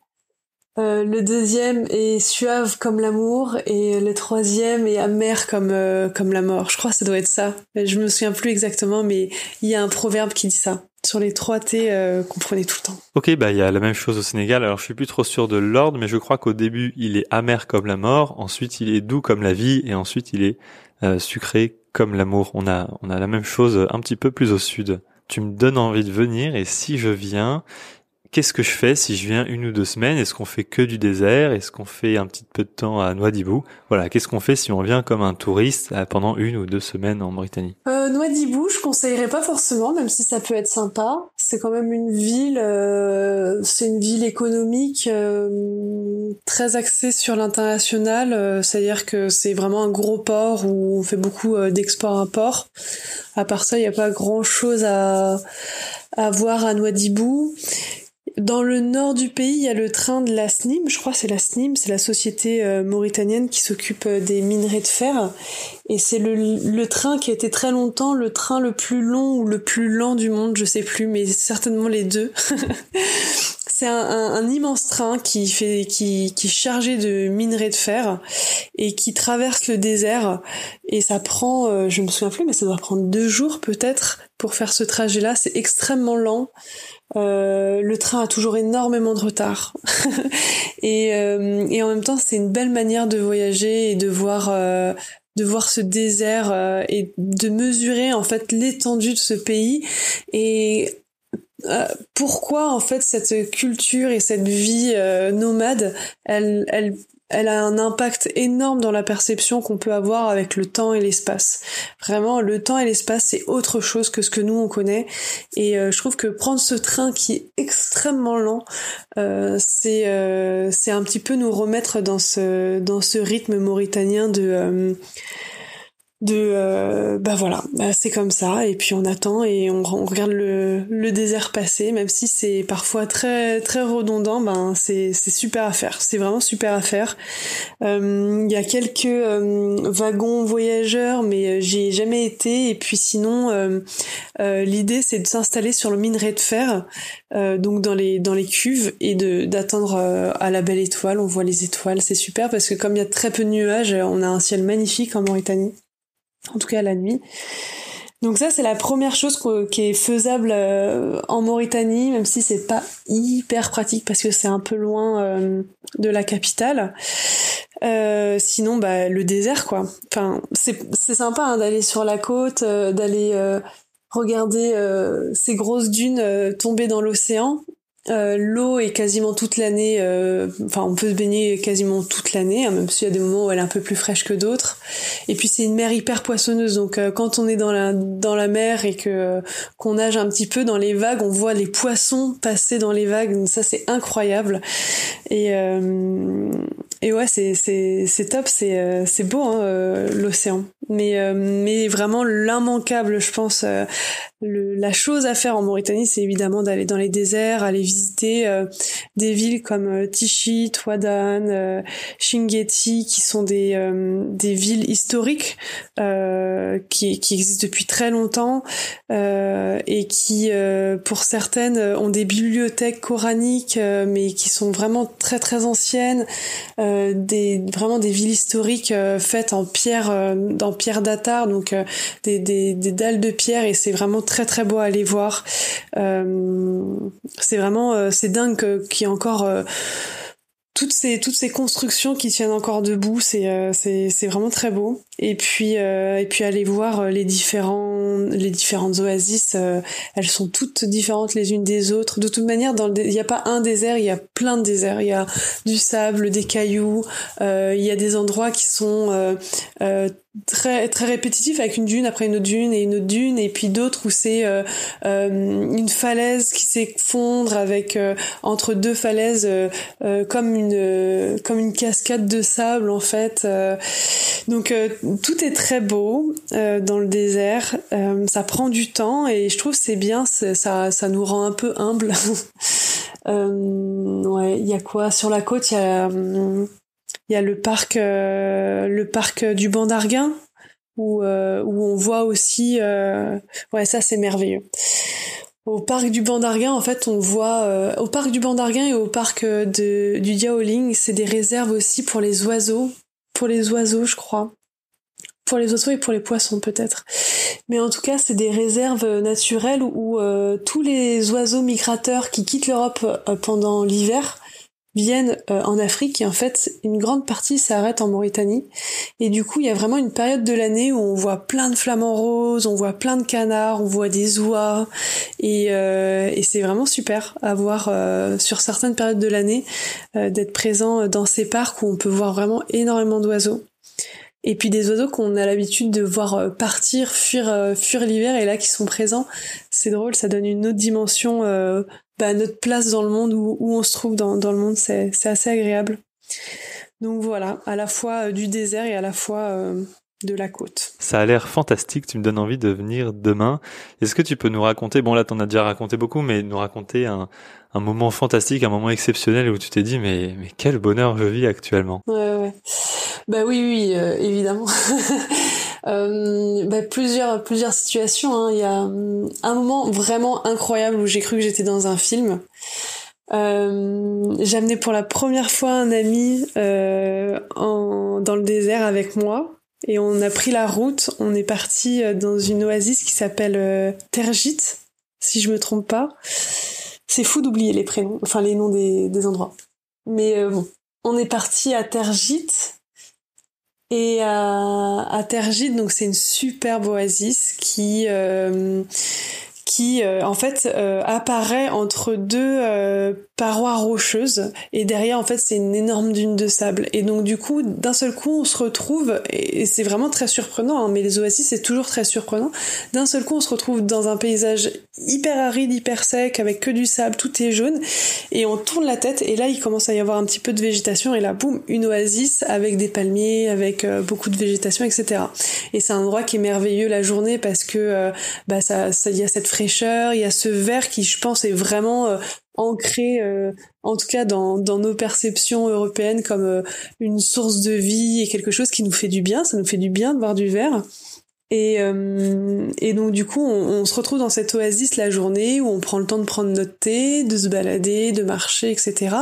le deuxième est suave comme l'amour et le troisième est amer comme comme la mort. Je crois que ça doit être ça. Je me souviens plus exactement, mais il y a un proverbe qui dit ça sur les trois T euh, qu'on prenait tout le temps. Ok, bah il y a la même chose au Sénégal. Alors je suis plus trop sûr de l'ordre, mais je crois qu'au début il est amer comme la mort, ensuite il est doux comme la vie, et ensuite il est euh, sucré comme l'amour. On a on a la même chose un petit peu plus au sud. Tu me donnes envie de venir, et si je viens, qu'est-ce que je fais si je viens une ou deux semaines? Est-ce qu'on fait que du désert? Est-ce qu'on fait un petit peu de temps à Nouadhibou Voilà, qu'est-ce qu'on fait si on vient comme un touriste euh, pendant une ou deux semaines en Mauritanie? Euh, Nouadhibou, je conseillerais pas forcément, même si ça peut être sympa. C'est quand même une ville, euh, c'est une ville économique euh, très axée sur l'international, c'est-à-dire que c'est vraiment un gros port où on fait beaucoup d'export-import. À part ça, il n'y a pas grand-chose à à voir à Nouadhibou. Dans le nord du pays, il y a le train de la SNIM, je crois que c'est la SNIM, c'est la société euh, mauritanienne qui s'occupe euh, des minerais de fer. Et c'est le, train qui a été très longtemps le train le plus long ou le plus lent du monde, je sais plus, mais certainement les deux. <laughs> c'est un, un, immense train qui fait qui, qui est chargé de minerais de fer et qui traverse le désert et ça prend euh, je me souviens plus mais ça doit prendre deux jours peut-être pour faire ce trajet là c'est extrêmement lent euh, le train a toujours énormément de retard. <laughs> et, euh, et, en même temps, c'est une belle manière de voyager et de voir, euh, de voir ce désert euh, et de mesurer en fait l'étendue de ce pays et pourquoi en fait cette culture et cette vie nomade, elle, elle elle a un impact énorme dans la perception qu'on peut avoir avec le temps et l'espace. Vraiment, le temps et l'espace, c'est autre chose que ce que nous, on connaît. Et euh, je trouve que prendre ce train qui est extrêmement lent, euh, c'est euh, c'est un petit peu nous remettre dans ce, dans ce rythme mauritanien de de euh, bah voilà bah c'est comme ça et puis on attend et on, regarde le, désert passer même si c'est parfois très très redondant ben c'est c'est super à faire c'est vraiment super à faire. Euh, il y a quelques euh, wagons voyageurs mais j'y ai jamais été et puis sinon l'idée c'est de s'installer sur le minerai de fer donc dans les dans les cuves et de d'attendre à la belle étoile on voit les étoiles c'est super parce que comme il y a très peu de nuages on a un ciel magnifique en Mauritanie en tout cas la nuit. Donc ça c'est la première chose qui est faisable euh, en Mauritanie, même si c'est pas hyper pratique parce que c'est un peu loin euh, de la capitale. Euh, sinon bah le désert quoi. Enfin c'est sympa hein, d'aller sur la côte, d'aller regarder ces grosses dunes tomber dans l'océan euh, l'eau est quasiment toute l'année, euh, enfin on peut se baigner quasiment toute l'année, hein, même s'il y a des moments où elle est un peu plus fraîche que d'autres. Et puis c'est une mer hyper poissonneuse, donc euh, quand on est dans la dans la mer et que qu'on nage un petit peu dans les vagues, on voit les poissons passer dans les vagues, ça c'est incroyable. Et et ouais, c'est c'est c'est top, c'est c'est beau hein, l'océan. Mais mais vraiment l'immanquable, je pense, le, la chose à faire en Mauritanie, c'est évidemment d'aller dans les déserts, aller visiter des villes comme Tichy, Touadane, Chinguetti, qui sont des des villes historiques qui qui existent depuis très longtemps et qui pour certaines ont des bibliothèques coraniques mais qui sont vraiment très très anciennes, euh, des vraiment des villes historiques euh, faites en pierre, euh, en pierre datar, donc des, des, des, dalles de pierre et c'est vraiment très très beau à aller voir. c'est vraiment c'est dingue qu'il y ait encore toutes ces toutes ces constructions qui tiennent encore debout, c'est c'est c'est vraiment très beau. Et puis et puis aller voir les différents les différentes oasis, elles sont toutes différentes les unes des autres. De toute manière, il n'y a pas un désert, il y a plein de déserts. Il y a du sable, des cailloux. il y a des endroits qui sont très très répétitif avec une dune après une autre dune et une autre dune et puis d'autres où c'est euh, euh, une falaise qui s'effondre avec euh, entre deux falaises comme une comme une cascade de sable en fait donc tout est très beau dans le désert ça prend du temps et je trouve c'est bien ça ça nous rend un peu humble. <laughs> Ouais il y a quoi? Sur la côte il y a il y a le parc, euh, le parc du Banc d'Arguin où, euh, où on voit aussi, euh, ouais, ça c'est merveilleux. Au parc du Banc d'Arguin, en fait, on voit au parc du Banc d'Arguin et au parc de, du Diaoling, c'est des réserves aussi pour les oiseaux, pour les oiseaux, je crois pour les oiseaux et pour les poissons peut-être. Mais en tout cas, c'est des réserves naturelles où, tous les oiseaux migrateurs qui quittent l'Europe pendant l'hiver viennent euh, en Afrique et en fait une grande partie s'arrête en Mauritanie et du coup il y a vraiment une période de l'année où on voit plein de flamants roses, on voit plein de canards, on voit des oies et, euh, c'est vraiment super à voir euh, sur certaines périodes de l'année d'être présent dans ces parcs où on peut voir vraiment énormément d'oiseaux. Et puis des oiseaux qu'on a l'habitude de voir partir, fuir, fuir l'hiver et là qui sont présents, c'est drôle, ça donne une autre dimension bah, notre place dans le monde, où, où on se trouve dans, dans le monde, c'est assez agréable. Donc voilà, à la fois euh, du désert et à la fois euh, de la côte. Ça a l'air fantastique, tu me donnes envie de venir demain. Est-ce que tu peux nous raconter, bon là t'en as déjà raconté beaucoup, mais nous raconter un, un moment fantastique, un moment exceptionnel où tu t'es dit mais, mais quel bonheur je vis actuellement. Ouais, ouais. Bah oui, oui, euh, évidemment. <laughs> Euh, bah, plusieurs plusieurs situations. Hein. Il y a hum, un moment vraiment incroyable où j'ai cru que j'étais dans un film. Euh, j'ai amené pour la première fois un ami euh, en, dans le désert avec moi et on a pris la route. On est parti euh, dans une oasis qui s'appelle euh, Tergit, si je me trompe pas. C'est fou d'oublier les prénoms, enfin les noms des, des endroits. Mais euh, bon, on est parti à Tergit et à, à Tergit, donc c'est une superbe oasis qui euh, qui euh, en fait euh, apparaît entre deux parois rocheuses. Et derrière en fait c'est une énorme dune de sable. Et donc du coup d'un seul coup on se retrouve et, c'est vraiment très surprenant hein, mais les oasis c'est toujours très surprenant. D'un seul coup on se retrouve dans un paysage hyper aride hyper sec avec que du sable tout est jaune et on tourne la tête et là il commence à y avoir un petit peu de végétation et là boum une oasis avec des palmiers avec beaucoup de végétation etc et c'est un endroit qui est merveilleux la journée parce que bah ça ça y a cette fraîcheur, il y a ce vert qui, je pense, est vraiment euh, ancré, euh, en tout cas dans, dans nos perceptions européennes, comme euh, une source de vie et quelque chose qui nous fait du bien. Ça nous fait du bien de voir du vert. Et, euh, et donc du coup, on, on, se retrouve dans cette oasis la journée où on prend le temps de prendre notre thé, de se balader, de marcher, etc.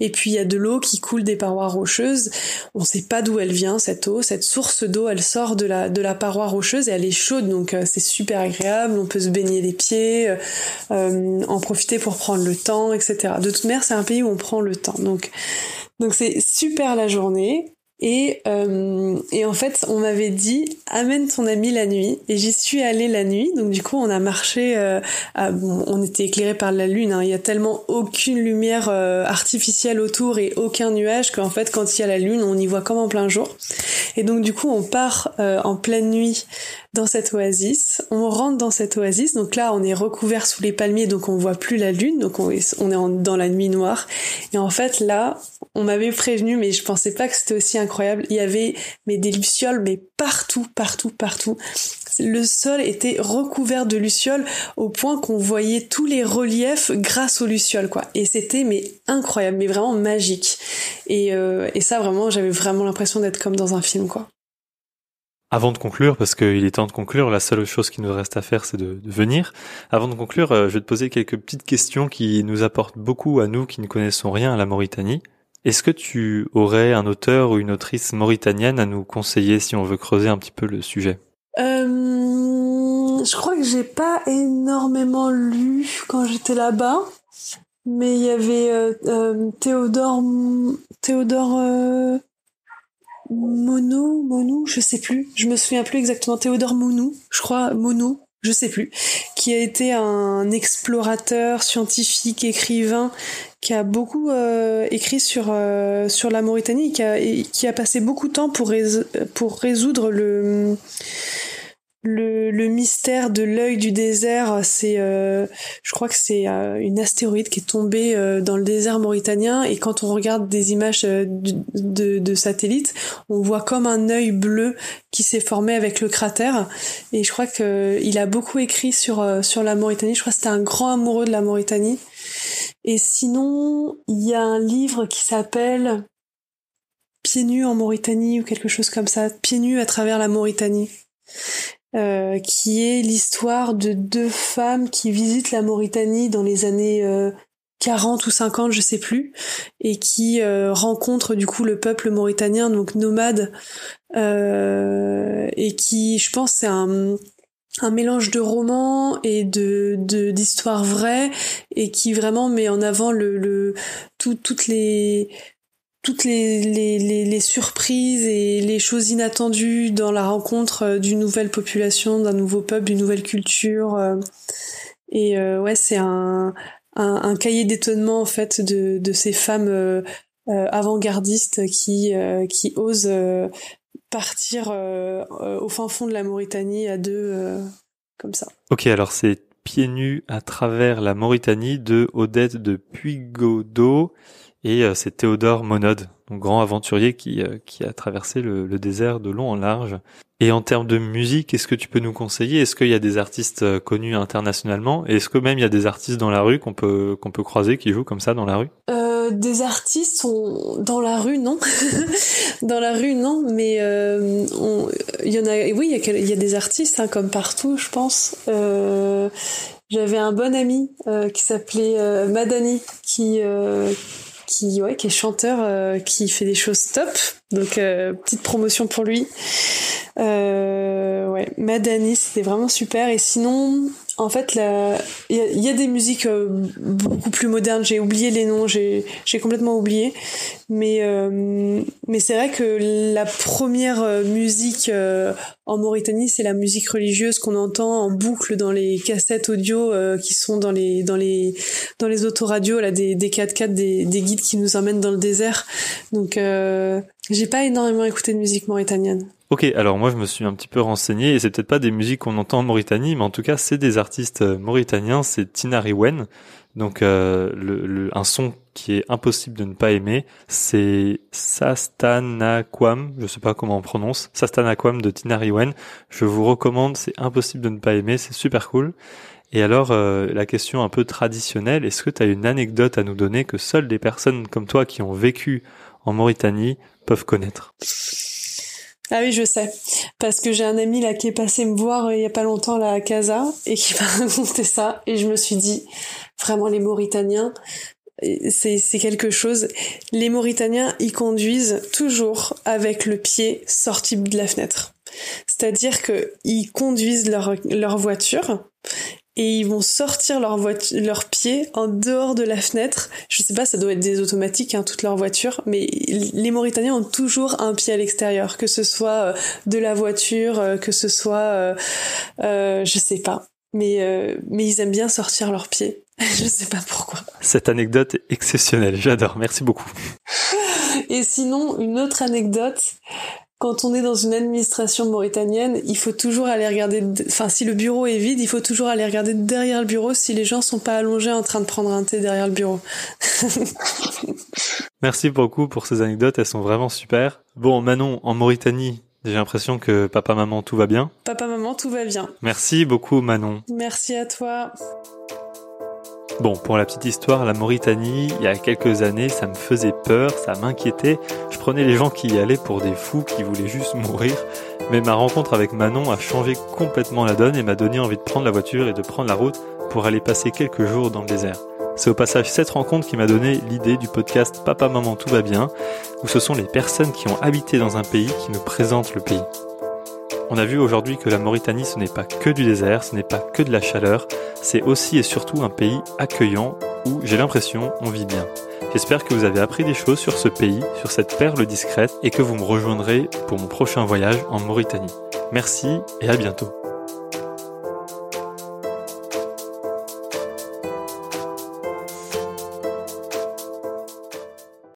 Et puis il y a de l'eau qui coule des parois rocheuses. On sait pas d'où elle vient cette eau, cette source d'eau, elle sort de la de la paroi rocheuse et elle est chaude, donc euh, c'est super agréable. On peut se baigner les pieds, euh, en profiter pour prendre le temps, etc. De toute manière, c'est un pays où on prend le temps, donc donc c'est super la journée. Et, euh, et en fait, on m'avait dit amène ton ami la nuit. Et j'y suis allée la nuit. Donc du coup, on a marché. Euh, bon, on était éclairé par la lune. Hein. Il y a tellement aucune lumière euh, artificielle autour et aucun nuage qu'en fait, quand il y a la lune, on y voit comme en plein jour. Et donc du coup, on part en pleine nuit dans cette oasis. On rentre dans cette oasis. Donc là, on est recouvert sous les palmiers, donc on voit plus la lune. Donc on est, dans la nuit noire. Et en fait, là, on m'avait prévenu, mais je pensais pas que c'était aussi incroyable. Il y avait mais des lucioles, mais partout, partout, partout. Le sol était recouvert de lucioles au point qu'on voyait tous les reliefs grâce aux lucioles, quoi. Et c'était mais incroyable, mais vraiment magique. Et, euh, et ça, vraiment, j'avais vraiment l'impression d'être comme dans un film, quoi. Avant de conclure, parce qu'il est temps de conclure, la seule chose qui nous reste à faire, c'est de, venir. Avant de conclure, euh, je vais te poser quelques petites questions qui nous apportent beaucoup à nous qui ne connaissons rien à la Mauritanie. Est-ce que tu aurais un auteur ou une autrice mauritanienne à nous conseiller si on veut creuser un petit peu le sujet? Euh, Je crois que j'ai pas énormément lu quand j'étais là-bas, mais il y avait euh, Théodore Théodore Mono, Monou, je sais plus. Je me souviens plus exactement. Théodore Monou, je crois, Monou, je sais plus. Qui a été un explorateur, scientifique, écrivain, qui a beaucoup euh, écrit sur euh, sur la Mauritanie, qui a qui a passé beaucoup de temps pour pour résoudre le le, mystère de l'œil du désert, c'est, euh, je crois que c'est euh, une astéroïde qui est tombée euh, dans le désert mauritanien et quand on regarde des images de, de, satellites, on voit comme un œil bleu qui s'est formé avec le cratère. Et je crois que il a beaucoup écrit sur sur la Mauritanie. Je crois que c'était un grand amoureux de la Mauritanie. Et sinon, il y a un livre qui s'appelle Pieds nus en Mauritanie ou quelque chose comme ça. Pieds nus à travers la Mauritanie. Euh, qui est l'histoire de deux femmes qui visitent la Mauritanie dans les années 40 euh, ou 50, je sais plus, et qui euh, rencontrent du coup le peuple mauritanien, donc nomade, et qui, je pense, c'est un mélange de romans et de d'histoires vraies et qui vraiment met en avant le, le toutes les toutes les, surprises et les choses inattendues dans la rencontre euh, d'une nouvelle population, d'un nouveau peuple, d'une nouvelle culture. Euh. Et euh, ouais, c'est un, cahier d'étonnement en fait de, de ces femmes avant-gardistes qui, qui osent partir au fin fond de la Mauritanie à deux comme ça. Ok, alors c'est Pieds nus à travers la Mauritanie de Odette de Puigodo et euh, c'est Théodore Monod, grand aventurier qui, euh, qui a traversé le, désert de long en large. Et en termes de musique, est-ce que tu peux nous conseiller? Est-ce qu'il y a des artistes euh, connus internationalement? Et est-ce que même il y a des artistes dans la rue qu'on peut qu'on peut croiser qui jouent comme ça dans la rue? Euh, Des artistes sont dans la rue, non <laughs> Dans la rue, non. Mais il y en a. Oui, il y a, y a des artistes hein, comme partout, je pense. J'avais un bon ami qui s'appelait Madani qui qui ouais qui est chanteur euh, qui fait des choses top. Donc euh, petite promotion pour lui. Euh, ouais. Madani c'était vraiment super. Et sinon en fait, il y, a des musiques euh, beaucoup plus modernes. J'ai oublié les noms, j'ai complètement oublié. Mais, euh, mais c'est vrai que la première euh, musique en Mauritanie, c'est la musique religieuse qu'on entend en boucle dans les cassettes audio qui sont dans les, dans les, dans les autoradios, là, des, des 4x4, des, des guides qui nous emmènent dans le désert. Donc, j'ai pas énormément écouté de musique mauritanienne. Ok, alors moi je me suis un petit peu renseigné et c'est peut-être pas des musiques qu'on entend en Mauritanie, mais en tout cas c'est des artistes euh, mauritaniens, c'est Tinari Wen. Donc euh, le, un son qui est impossible de ne pas aimer, c'est Sastanakwam, je sais pas comment on prononce, Sastanakwam de Tinari Wen. Je vous recommande, c'est impossible de ne pas aimer, c'est super cool. Et alors euh, la question un peu traditionnelle, est-ce que tu as une anecdote à nous donner que seules des personnes comme toi qui ont vécu en Mauritanie peuvent connaître? Ah oui, je sais. Parce que j'ai un ami là qui est passé me voir euh, il y a pas longtemps là à Casa et qui <laughs> m'a raconté ça et je me suis dit vraiment les Mauritaniens c'est quelque chose. Les Mauritaniens ils conduisent toujours avec le pied sorti de la fenêtre. C'est-à-dire que ils conduisent leur leur voiture et ils vont sortir leur leurs pieds en dehors de la fenêtre. Je sais pas, ça doit être des automatiques, hein, toute leur voiture, mais les Mauritaniens ont toujours un pied à l'extérieur, que ce soit euh, de la voiture, euh, que ce soit, euh, euh, je sais pas, mais mais ils aiment bien sortir leurs pieds. <laughs> je sais pas pourquoi. Cette anecdote est exceptionnelle, j'adore, merci beaucoup. Et sinon, une autre anecdote, quand on est dans une administration mauritanienne, il faut toujours aller regarder, enfin si le bureau est vide, il faut toujours aller regarder derrière le bureau si les gens sont pas allongés en train de prendre un thé derrière le bureau. <laughs> Merci beaucoup pour ces anecdotes, elles sont vraiment super. Bon, Manon, en Mauritanie, j'ai l'impression que papa, maman, tout va bien. Papa, maman, tout va bien. Merci beaucoup, Manon. Merci à toi. Bon, pour la petite histoire, la Mauritanie, il y a quelques années, ça me faisait peur, ça m'inquiétait. Je prenais les gens qui y allaient pour des fous qui voulaient juste mourir. Mais ma rencontre avec Manon a changé complètement la donne et m'a donné envie de prendre la voiture et de prendre la route pour aller passer quelques jours dans le désert. C'est au passage cette rencontre qui m'a donné l'idée du podcast Papa Maman Tout va bien, où ce sont les personnes qui ont habité dans un pays qui nous présentent le pays. On a vu aujourd'hui que la Mauritanie, ce n'est pas que du désert, ce n'est pas que de la chaleur, c'est aussi et surtout un pays accueillant où, j'ai l'impression, on vit bien. J'espère que vous avez appris des choses sur ce pays, sur cette perle discrète, et que vous me rejoindrez pour mon prochain voyage en Mauritanie. Merci et à bientôt.